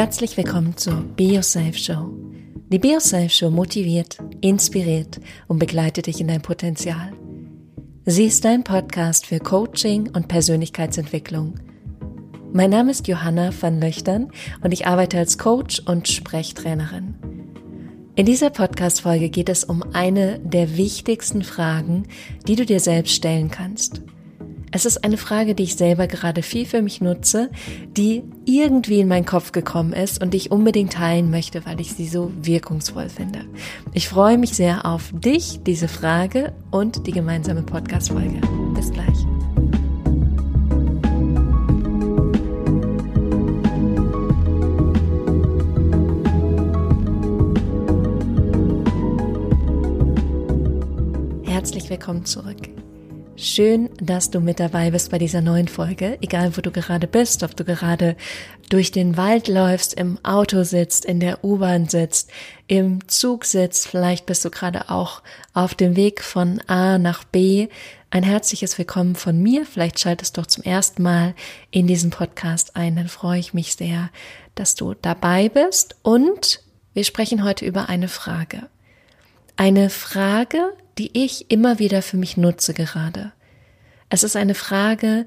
Herzlich willkommen zur Yourself Show. Die Yourself Show motiviert, inspiriert und begleitet dich in dein Potenzial. Sie ist dein Podcast für Coaching und Persönlichkeitsentwicklung. Mein Name ist Johanna van Löchtern und ich arbeite als Coach und Sprechtrainerin. In dieser Podcast-Folge geht es um eine der wichtigsten Fragen, die du dir selbst stellen kannst – es ist eine Frage, die ich selber gerade viel für mich nutze, die irgendwie in meinen Kopf gekommen ist und die ich unbedingt teilen möchte, weil ich sie so wirkungsvoll finde. Ich freue mich sehr auf dich, diese Frage und die gemeinsame Podcast-Folge. Bis gleich. Herzlich willkommen zurück. Schön, dass du mit dabei bist bei dieser neuen Folge, egal wo du gerade bist, ob du gerade durch den Wald läufst, im Auto sitzt, in der U-Bahn sitzt, im Zug sitzt, vielleicht bist du gerade auch auf dem Weg von A nach B. Ein herzliches Willkommen von mir. Vielleicht schaltest du doch zum ersten Mal in diesen Podcast ein. Dann freue ich mich sehr, dass du dabei bist. Und wir sprechen heute über eine Frage. Eine Frage, die ich immer wieder für mich nutze gerade. Es ist eine Frage,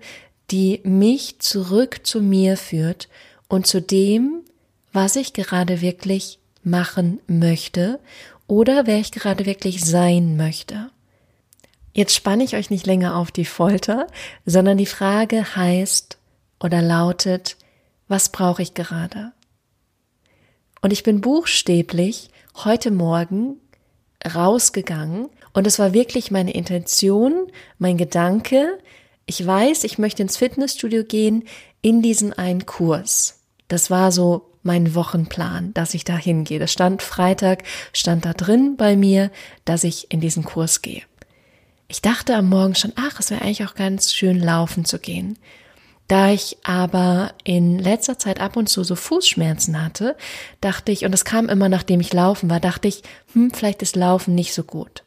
die mich zurück zu mir führt und zu dem, was ich gerade wirklich machen möchte oder wer ich gerade wirklich sein möchte. Jetzt spanne ich euch nicht länger auf die Folter, sondern die Frage heißt oder lautet, was brauche ich gerade? Und ich bin buchstäblich heute Morgen rausgegangen und es war wirklich meine Intention, mein Gedanke. Ich weiß, ich möchte ins Fitnessstudio gehen in diesen einen Kurs. Das war so mein Wochenplan, dass ich da hingehe. Das stand Freitag, stand da drin bei mir, dass ich in diesen Kurs gehe. Ich dachte am Morgen schon, ach, es wäre eigentlich auch ganz schön laufen zu gehen. Da ich aber in letzter Zeit ab und zu so Fußschmerzen hatte, dachte ich, und es kam immer nachdem ich laufen war, dachte ich, hm, vielleicht ist Laufen nicht so gut.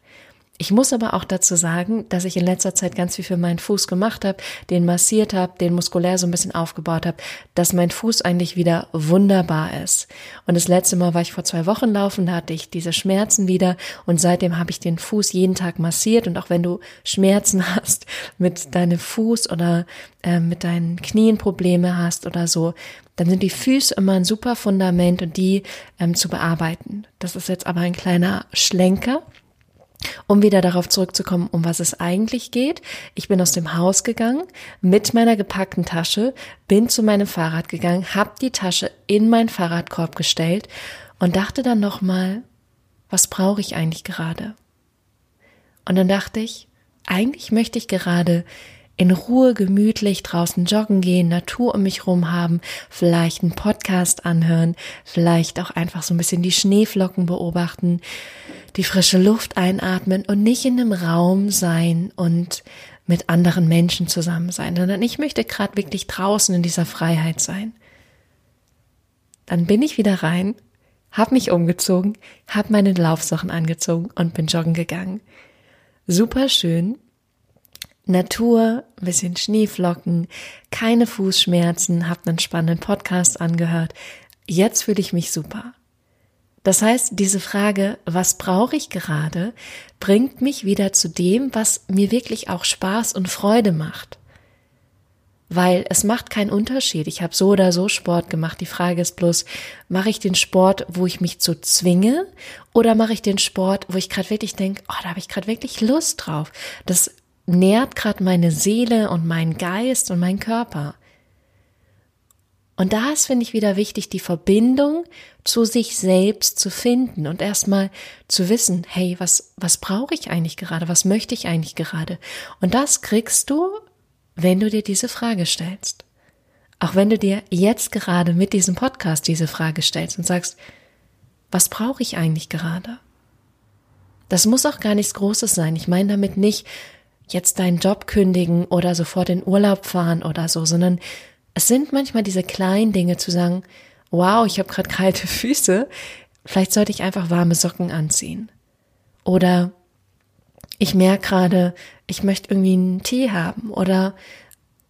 Ich muss aber auch dazu sagen, dass ich in letzter Zeit ganz viel für meinen Fuß gemacht habe, den massiert habe, den muskulär so ein bisschen aufgebaut habe, dass mein Fuß eigentlich wieder wunderbar ist. Und das letzte Mal war ich vor zwei Wochen laufen, da hatte ich diese Schmerzen wieder und seitdem habe ich den Fuß jeden Tag massiert und auch wenn du Schmerzen hast mit deinem Fuß oder äh, mit deinen Knien Probleme hast oder so, dann sind die Füße immer ein super Fundament und die ähm, zu bearbeiten. Das ist jetzt aber ein kleiner Schlenker. Um wieder darauf zurückzukommen, um was es eigentlich geht. Ich bin aus dem Haus gegangen mit meiner gepackten Tasche, bin zu meinem Fahrrad gegangen, habe die Tasche in meinen Fahrradkorb gestellt und dachte dann nochmal, was brauche ich eigentlich gerade? Und dann dachte ich, eigentlich möchte ich gerade in Ruhe gemütlich draußen joggen gehen, Natur um mich rum haben, vielleicht einen Podcast anhören, vielleicht auch einfach so ein bisschen die Schneeflocken beobachten, die frische Luft einatmen und nicht in einem Raum sein und mit anderen Menschen zusammen sein, sondern ich möchte gerade wirklich draußen in dieser Freiheit sein. Dann bin ich wieder rein, hab mich umgezogen, hab meine Laufsachen angezogen und bin joggen gegangen. Super schön, Natur, ein bisschen Schneeflocken, keine Fußschmerzen, hab einen spannenden Podcast angehört. Jetzt fühle ich mich super. Das heißt, diese Frage, was brauche ich gerade, bringt mich wieder zu dem, was mir wirklich auch Spaß und Freude macht. Weil es macht keinen Unterschied. Ich habe so oder so Sport gemacht. Die Frage ist bloß, mache ich den Sport, wo ich mich zu zwinge, oder mache ich den Sport, wo ich gerade wirklich denke, oh, da habe ich gerade wirklich Lust drauf. Das nährt gerade meine Seele und meinen Geist und meinen Körper. Und da ist, finde ich, wieder wichtig, die Verbindung zu sich selbst zu finden und erstmal zu wissen, hey, was, was brauche ich eigentlich gerade? Was möchte ich eigentlich gerade? Und das kriegst du, wenn du dir diese Frage stellst. Auch wenn du dir jetzt gerade mit diesem Podcast diese Frage stellst und sagst, was brauche ich eigentlich gerade? Das muss auch gar nichts Großes sein. Ich meine damit nicht, jetzt deinen Job kündigen oder sofort in Urlaub fahren oder so, sondern es sind manchmal diese kleinen Dinge zu sagen, wow, ich habe gerade kalte Füße, vielleicht sollte ich einfach warme Socken anziehen. Oder ich merke gerade, ich möchte irgendwie einen Tee haben oder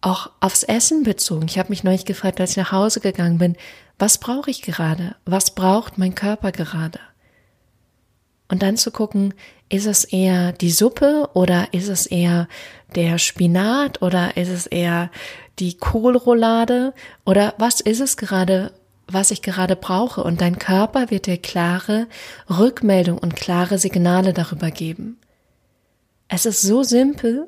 auch aufs Essen bezogen. Ich habe mich neulich gefragt, als ich nach Hause gegangen bin, Was brauche ich gerade? Was braucht mein Körper gerade? Und dann zu gucken, ist es eher die Suppe oder ist es eher der Spinat oder ist es eher die Kohlroulade oder was ist es gerade, was ich gerade brauche? Und dein Körper wird dir klare Rückmeldung und klare Signale darüber geben. Es ist so simpel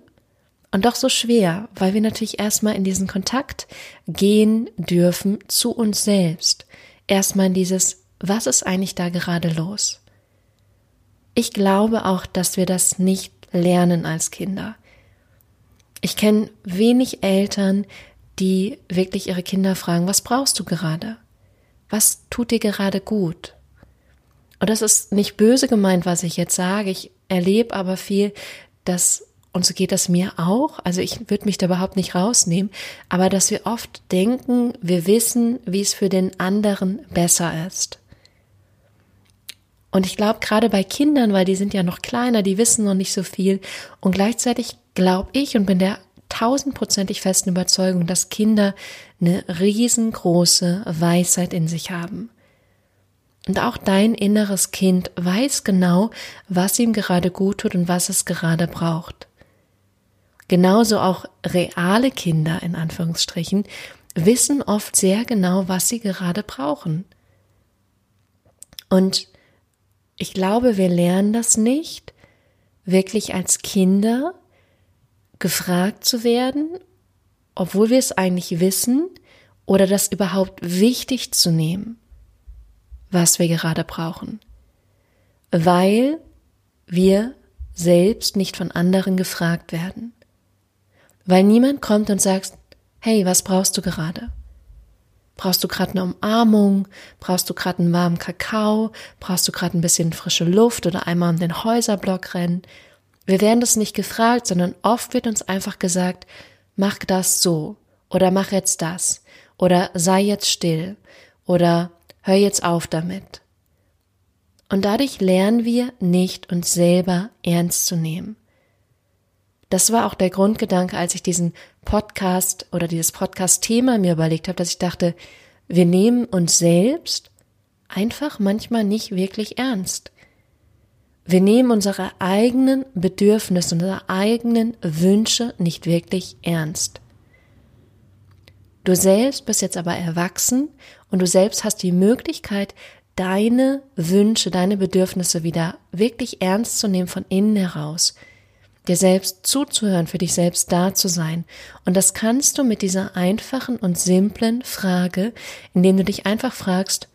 und doch so schwer, weil wir natürlich erstmal in diesen Kontakt gehen dürfen zu uns selbst. Erstmal in dieses, was ist eigentlich da gerade los? Ich glaube auch, dass wir das nicht lernen als Kinder. Ich kenne wenig Eltern, die wirklich ihre Kinder fragen, was brauchst du gerade? Was tut dir gerade gut? Und das ist nicht böse gemeint, was ich jetzt sage. Ich erlebe aber viel, dass, und so geht das mir auch, also ich würde mich da überhaupt nicht rausnehmen, aber dass wir oft denken, wir wissen, wie es für den anderen besser ist. Und ich glaube, gerade bei Kindern, weil die sind ja noch kleiner, die wissen noch nicht so viel. Und gleichzeitig glaube ich und bin der tausendprozentig festen Überzeugung, dass Kinder eine riesengroße Weisheit in sich haben. Und auch dein inneres Kind weiß genau, was ihm gerade gut tut und was es gerade braucht. Genauso auch reale Kinder in Anführungsstrichen wissen oft sehr genau, was sie gerade brauchen. Und ich glaube, wir lernen das nicht, wirklich als Kinder gefragt zu werden, obwohl wir es eigentlich wissen, oder das überhaupt wichtig zu nehmen, was wir gerade brauchen, weil wir selbst nicht von anderen gefragt werden, weil niemand kommt und sagt, hey, was brauchst du gerade? Brauchst du gerade eine Umarmung? Brauchst du gerade einen warmen Kakao? Brauchst du gerade ein bisschen frische Luft oder einmal um den Häuserblock rennen? Wir werden das nicht gefragt, sondern oft wird uns einfach gesagt, mach das so oder mach jetzt das oder sei jetzt still oder hör jetzt auf damit. Und dadurch lernen wir nicht, uns selber ernst zu nehmen. Das war auch der Grundgedanke, als ich diesen Podcast oder dieses Podcast-Thema mir überlegt habe, dass ich dachte, wir nehmen uns selbst einfach manchmal nicht wirklich ernst. Wir nehmen unsere eigenen Bedürfnisse, unsere eigenen Wünsche nicht wirklich ernst. Du selbst bist jetzt aber erwachsen und du selbst hast die Möglichkeit, deine Wünsche, deine Bedürfnisse wieder wirklich ernst zu nehmen von innen heraus dir selbst zuzuhören, für dich selbst da zu sein. Und das kannst du mit dieser einfachen und simplen Frage, indem du dich einfach fragst,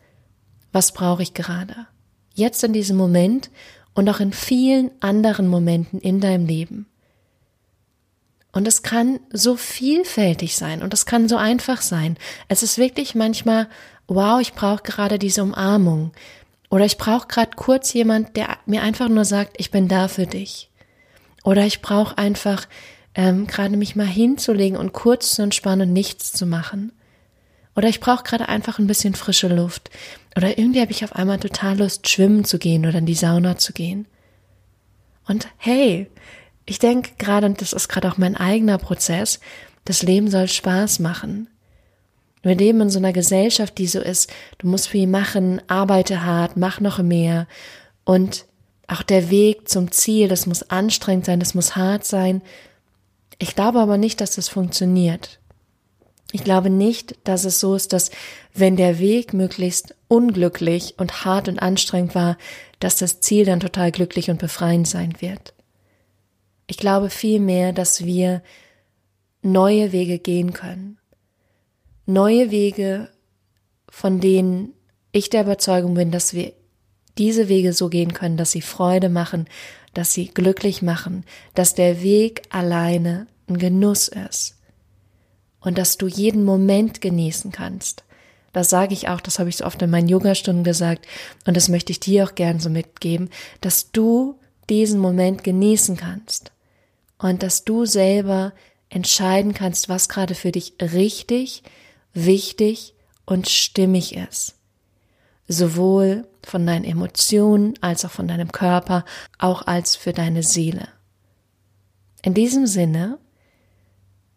was brauche ich gerade? Jetzt in diesem Moment und auch in vielen anderen Momenten in deinem Leben. Und es kann so vielfältig sein und es kann so einfach sein. Es ist wirklich manchmal, wow, ich brauche gerade diese Umarmung. Oder ich brauche gerade kurz jemand, der mir einfach nur sagt, ich bin da für dich. Oder ich brauche einfach ähm, gerade mich mal hinzulegen und kurz zu entspannen und nichts zu machen. Oder ich brauche gerade einfach ein bisschen frische Luft. Oder irgendwie habe ich auf einmal total Lust, schwimmen zu gehen oder in die Sauna zu gehen. Und hey, ich denke gerade, und das ist gerade auch mein eigener Prozess, das Leben soll Spaß machen. Wir leben in so einer Gesellschaft, die so ist, du musst viel machen, arbeite hart, mach noch mehr. Und auch der Weg zum Ziel, das muss anstrengend sein, das muss hart sein. Ich glaube aber nicht, dass das funktioniert. Ich glaube nicht, dass es so ist, dass wenn der Weg möglichst unglücklich und hart und anstrengend war, dass das Ziel dann total glücklich und befreiend sein wird. Ich glaube vielmehr, dass wir neue Wege gehen können. Neue Wege, von denen ich der Überzeugung bin, dass wir diese Wege so gehen können, dass sie Freude machen, dass sie glücklich machen, dass der Weg alleine ein Genuss ist und dass du jeden Moment genießen kannst. Das sage ich auch, das habe ich so oft in meinen Yogastunden gesagt und das möchte ich dir auch gern so mitgeben, dass du diesen Moment genießen kannst und dass du selber entscheiden kannst, was gerade für dich richtig, wichtig und stimmig ist sowohl von deinen Emotionen als auch von deinem Körper, auch als für deine Seele. In diesem Sinne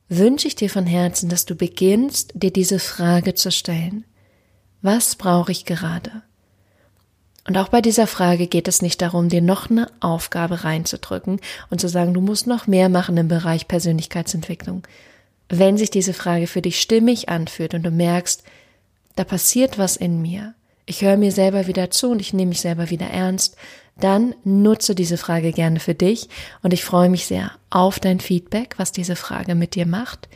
wünsche ich dir von Herzen, dass du beginnst, dir diese Frage zu stellen. Was brauche ich gerade? Und auch bei dieser Frage geht es nicht darum, dir noch eine Aufgabe reinzudrücken und zu sagen, du musst noch mehr machen im Bereich Persönlichkeitsentwicklung. Wenn sich diese Frage für dich stimmig anfühlt und du merkst, da passiert was in mir, ich höre mir selber wieder zu und ich nehme mich selber wieder ernst, dann nutze diese Frage gerne für dich und ich freue mich sehr auf dein Feedback, was diese Frage mit dir macht,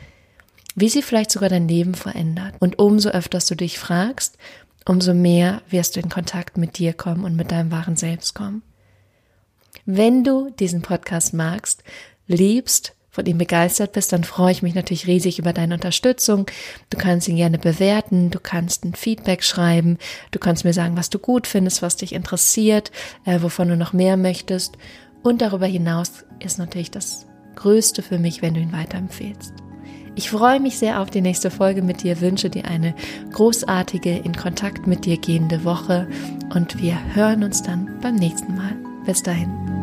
wie sie vielleicht sogar dein Leben verändert. Und umso öfter du dich fragst, umso mehr wirst du in Kontakt mit dir kommen und mit deinem wahren Selbst kommen. Wenn du diesen Podcast magst, liebst, von ihm begeistert bist, dann freue ich mich natürlich riesig über deine Unterstützung. Du kannst ihn gerne bewerten, du kannst ein Feedback schreiben, du kannst mir sagen, was du gut findest, was dich interessiert, äh, wovon du noch mehr möchtest. Und darüber hinaus ist natürlich das Größte für mich, wenn du ihn weiterempfehlst. Ich freue mich sehr auf die nächste Folge mit dir, wünsche dir eine großartige, in Kontakt mit dir gehende Woche und wir hören uns dann beim nächsten Mal. Bis dahin.